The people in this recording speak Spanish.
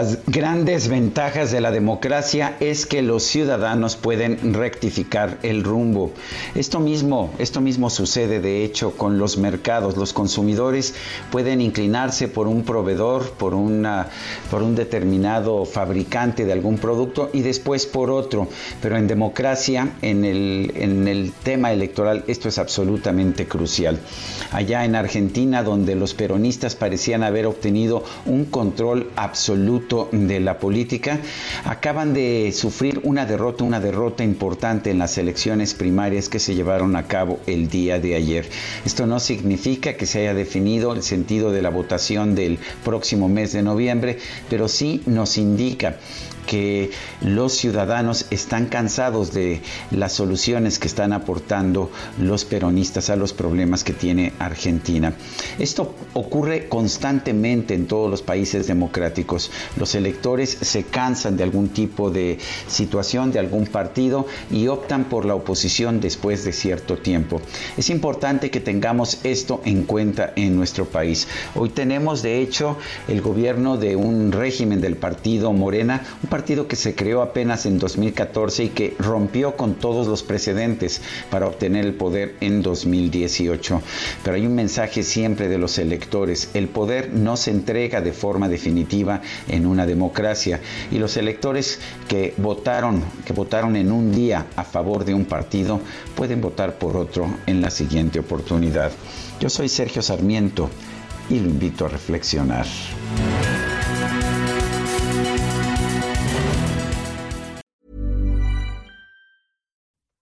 Las grandes ventajas de la democracia es que los ciudadanos pueden rectificar el rumbo. Esto mismo, esto mismo sucede de hecho con los mercados. Los consumidores pueden inclinarse por un proveedor, por una por un determinado fabricante de algún producto y después por otro. Pero en democracia, en el, en el tema electoral, esto es absolutamente crucial. Allá en Argentina, donde los peronistas parecían haber obtenido un control absoluto de la política, acaban de sufrir una derrota, una derrota importante en las elecciones primarias que se llevaron a cabo el día de ayer. Esto no significa que se haya definido el sentido de la votación del próximo mes de noviembre, pero sí nos indica que los ciudadanos están cansados de las soluciones que están aportando los peronistas a los problemas que tiene Argentina. Esto ocurre constantemente en todos los países democráticos. Los electores se cansan de algún tipo de situación, de algún partido y optan por la oposición después de cierto tiempo. Es importante que tengamos esto en cuenta en nuestro país. Hoy tenemos de hecho el gobierno de un régimen del partido Morena, un partido que se creó apenas en 2014 y que rompió con todos los precedentes para obtener el poder en 2018. Pero hay un mensaje siempre de los electores. El poder no se entrega de forma definitiva en una democracia y los electores que votaron, que votaron en un día a favor de un partido, pueden votar por otro en la siguiente oportunidad. Yo soy Sergio Sarmiento y lo invito a reflexionar.